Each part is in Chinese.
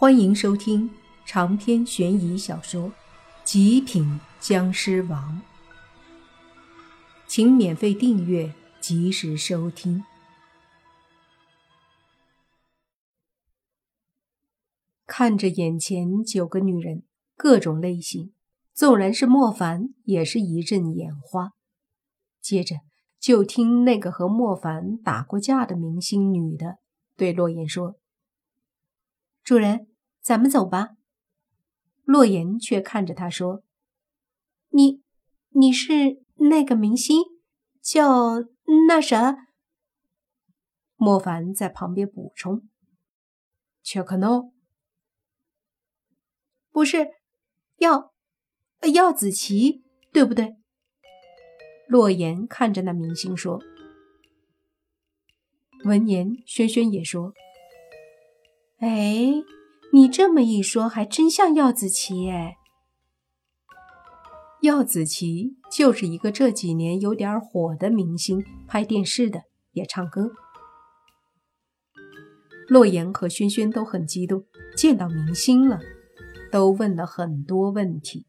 欢迎收听长篇悬疑小说《极品僵尸王》，请免费订阅，及时收听。看着眼前九个女人，各种类型，纵然是莫凡，也是一阵眼花。接着就听那个和莫凡打过架的明星女的对洛言说。主人，咱们走吧。洛言却看着他说：“你，你是那个明星，叫那啥？”莫凡在旁边补充：“切克闹，不是，耀，耀子琪，对不对？”洛言看着那明星说。闻言，轩轩也说。哎，你这么一说，还真像耀子琪哎。耀子琪就是一个这几年有点火的明星，拍电视的，也唱歌。洛言和轩轩都很激动，见到明星了，都问了很多问题。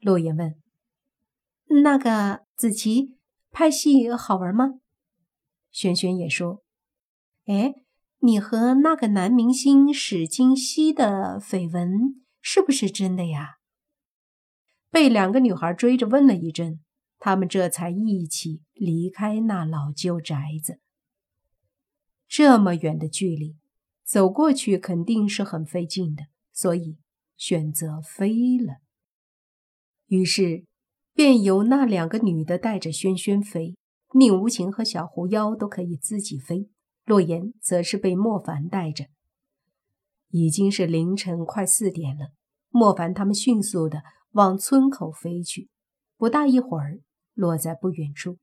洛言问：“那个子琪拍戏好玩吗？”轩轩也说：“哎。”你和那个男明星史金熙的绯闻是不是真的呀？被两个女孩追着问了一阵，他们这才一起离开那老旧宅子。这么远的距离，走过去肯定是很费劲的，所以选择飞了。于是，便由那两个女的带着轩轩飞，宁无情和小狐妖都可以自己飞。洛言则是被莫凡带着，已经是凌晨快四点了。莫凡他们迅速的往村口飞去，不大一会儿落在不远处。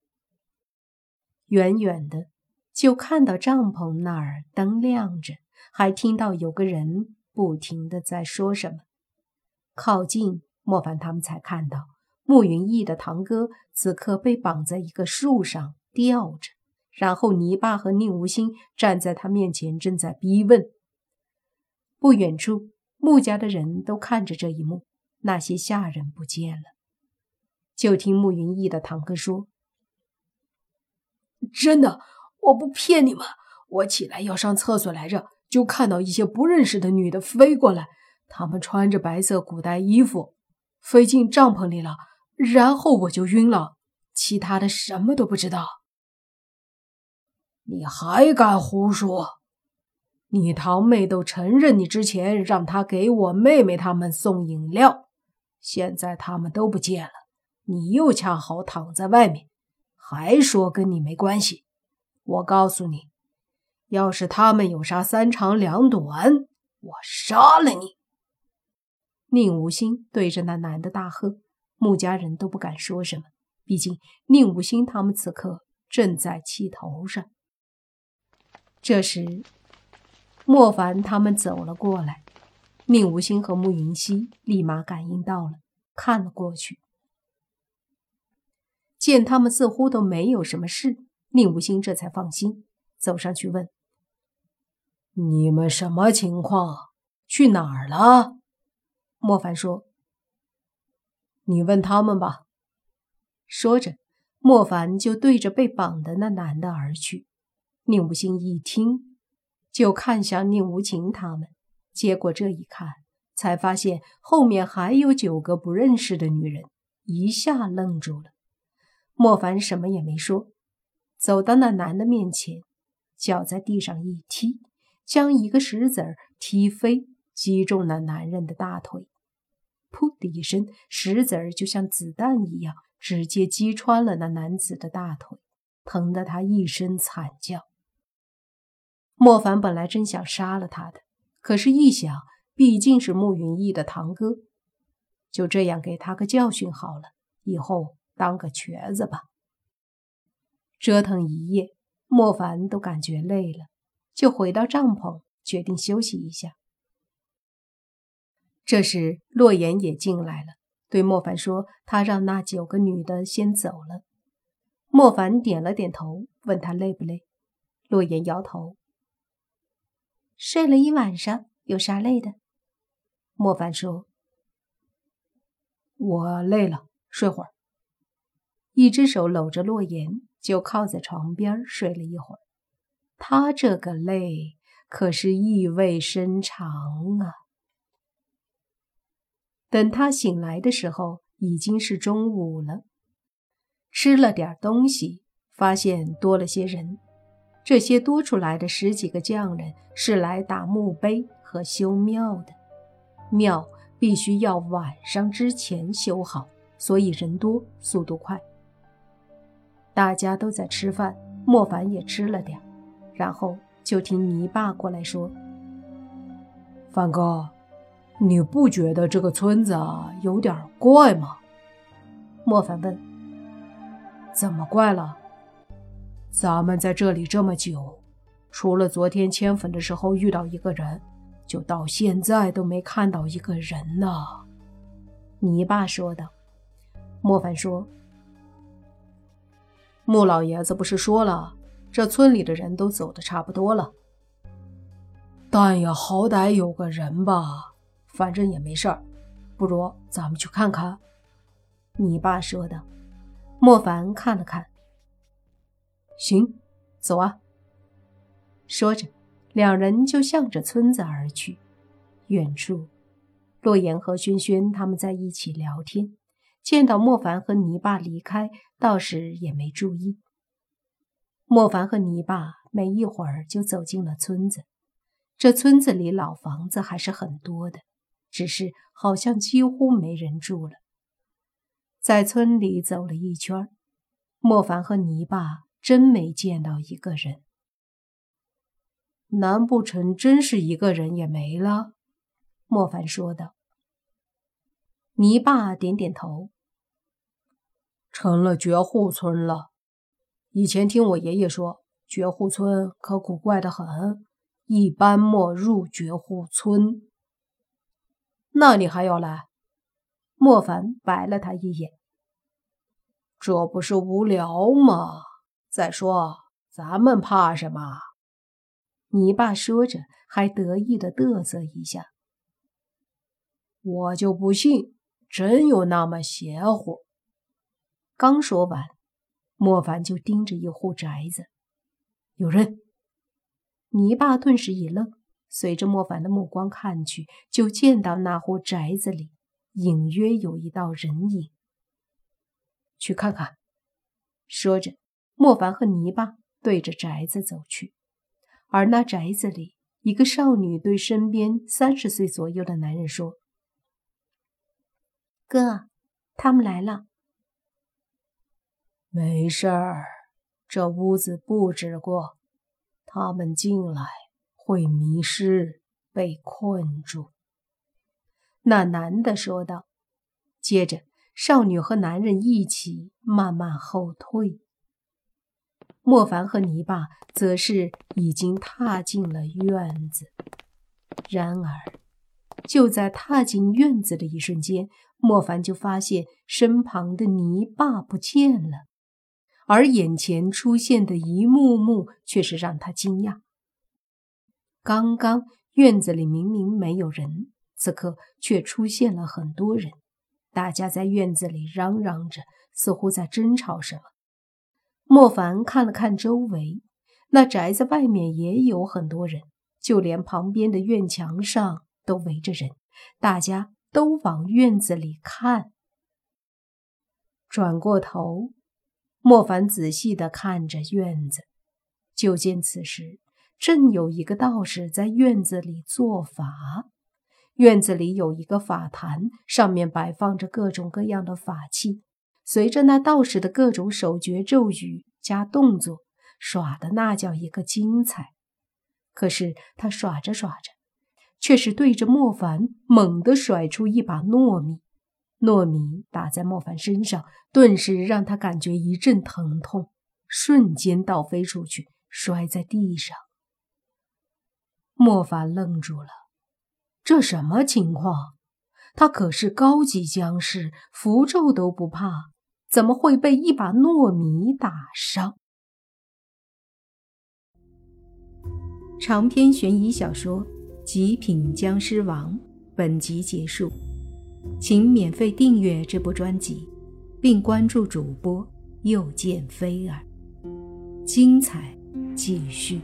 远远的就看到帐篷那儿灯亮着，还听到有个人不停的在说什么。靠近莫凡他们才看到慕云逸的堂哥此刻被绑在一个树上吊着。然后，泥巴和宁无心站在他面前，正在逼问。不远处，穆家的人都看着这一幕。那些下人不见了，就听穆云逸的堂哥说：“真的，我不骗你们。我起来要上厕所来着，就看到一些不认识的女的飞过来，她们穿着白色古代衣服，飞进帐篷里了。然后我就晕了，其他的什么都不知道。”你还敢胡说！你堂妹都承认你之前让她给我妹妹他们送饮料，现在他们都不见了，你又恰好躺在外面，还说跟你没关系。我告诉你，要是他们有啥三长两短，我杀了你！宁无心对着那男的大喝，穆家人都不敢说什么，毕竟宁无心他们此刻正在气头上。这时，莫凡他们走了过来，宁无心和慕云熙立马感应到了，看了过去。见他们似乎都没有什么事，宁无心这才放心，走上去问：“你们什么情况？去哪儿了？”莫凡说：“你问他们吧。”说着，莫凡就对着被绑的那男的而去。宁无心一听，就看向宁无情他们，结果这一看，才发现后面还有九个不认识的女人，一下愣住了。莫凡什么也没说，走到那男的面前，脚在地上一踢，将一个石子儿踢飞，击中了男人的大腿。噗的一声，石子儿就像子弹一样，直接击穿了那男子的大腿，疼得他一声惨叫。莫凡本来真想杀了他的，可是，一想，毕竟是慕云逸的堂哥，就这样给他个教训好了，以后当个瘸子吧。折腾一夜，莫凡都感觉累了，就回到帐篷，决定休息一下。这时，洛言也进来了，对莫凡说：“他让那九个女的先走了。”莫凡点了点头，问他累不累。洛言摇头。睡了一晚上，有啥累的？莫凡说：“我累了，睡会儿。”一只手搂着洛言，就靠在床边睡了一会儿。他这个累可是意味深长啊！等他醒来的时候，已经是中午了。吃了点东西，发现多了些人。这些多出来的十几个匠人是来打墓碑和修庙的，庙必须要晚上之前修好，所以人多，速度快。大家都在吃饭，莫凡也吃了点，然后就听泥巴过来说：“凡哥，你不觉得这个村子有点怪吗？”莫凡问：“怎么怪了？咱们在这里这么久，除了昨天迁坟的时候遇到一个人，就到现在都没看到一个人呢。”泥巴说道。莫凡说。穆老爷子不是说了，这村里的人都走的差不多了，但也好歹有个人吧。反正也没事儿，不如咱们去看看。你爸说的。莫凡看了看，行，走啊。说着，两人就向着村子而去。远处，洛言和轩轩他们在一起聊天。见到莫凡和泥巴离开，倒是也没注意。莫凡和泥巴没一会儿就走进了村子。这村子里老房子还是很多的，只是好像几乎没人住了。在村里走了一圈，莫凡和泥巴真没见到一个人。难不成真是一个人也没了？莫凡说道。泥巴点点头，成了绝户村了。以前听我爷爷说，绝户村可古怪的很，一般莫入绝户村。那你还要来？莫凡白了他一眼。这不是无聊吗？再说，咱们怕什么？你爸说着，还得意的嘚瑟一下。我就不信。真有那么邪乎？刚说完，莫凡就盯着一户宅子，有人。泥巴顿时一愣，随着莫凡的目光看去，就见到那户宅子里隐约有一道人影。去看看。说着，莫凡和泥巴对着宅子走去，而那宅子里，一个少女对身边三十岁左右的男人说。哥，他们来了。没事儿，这屋子布置过，他们进来会迷失，被困住。那男的说道。接着，少女和男人一起慢慢后退。莫凡和泥巴则是已经踏进了院子。然而，就在踏进院子的一瞬间，莫凡就发现身旁的泥巴不见了，而眼前出现的一幕幕却是让他惊讶。刚刚院子里明明没有人，此刻却出现了很多人，大家在院子里嚷嚷着，似乎在争吵什么。莫凡看了看周围，那宅子外面也有很多人，就连旁边的院墙上都围着人，大家。都往院子里看。转过头，莫凡仔细的看着院子，就见此时正有一个道士在院子里做法。院子里有一个法坛，上面摆放着各种各样的法器。随着那道士的各种手诀咒语加动作，耍的那叫一个精彩。可是他耍着耍着。却是对着莫凡猛地甩出一把糯米，糯米打在莫凡身上，顿时让他感觉一阵疼痛，瞬间倒飞出去，摔在地上。莫凡愣住了，这什么情况？他可是高级僵尸，符咒都不怕，怎么会被一把糯米打伤？长篇悬疑小说。极品僵尸王》本集结束，请免费订阅这部专辑，并关注主播又见菲儿，精彩继续。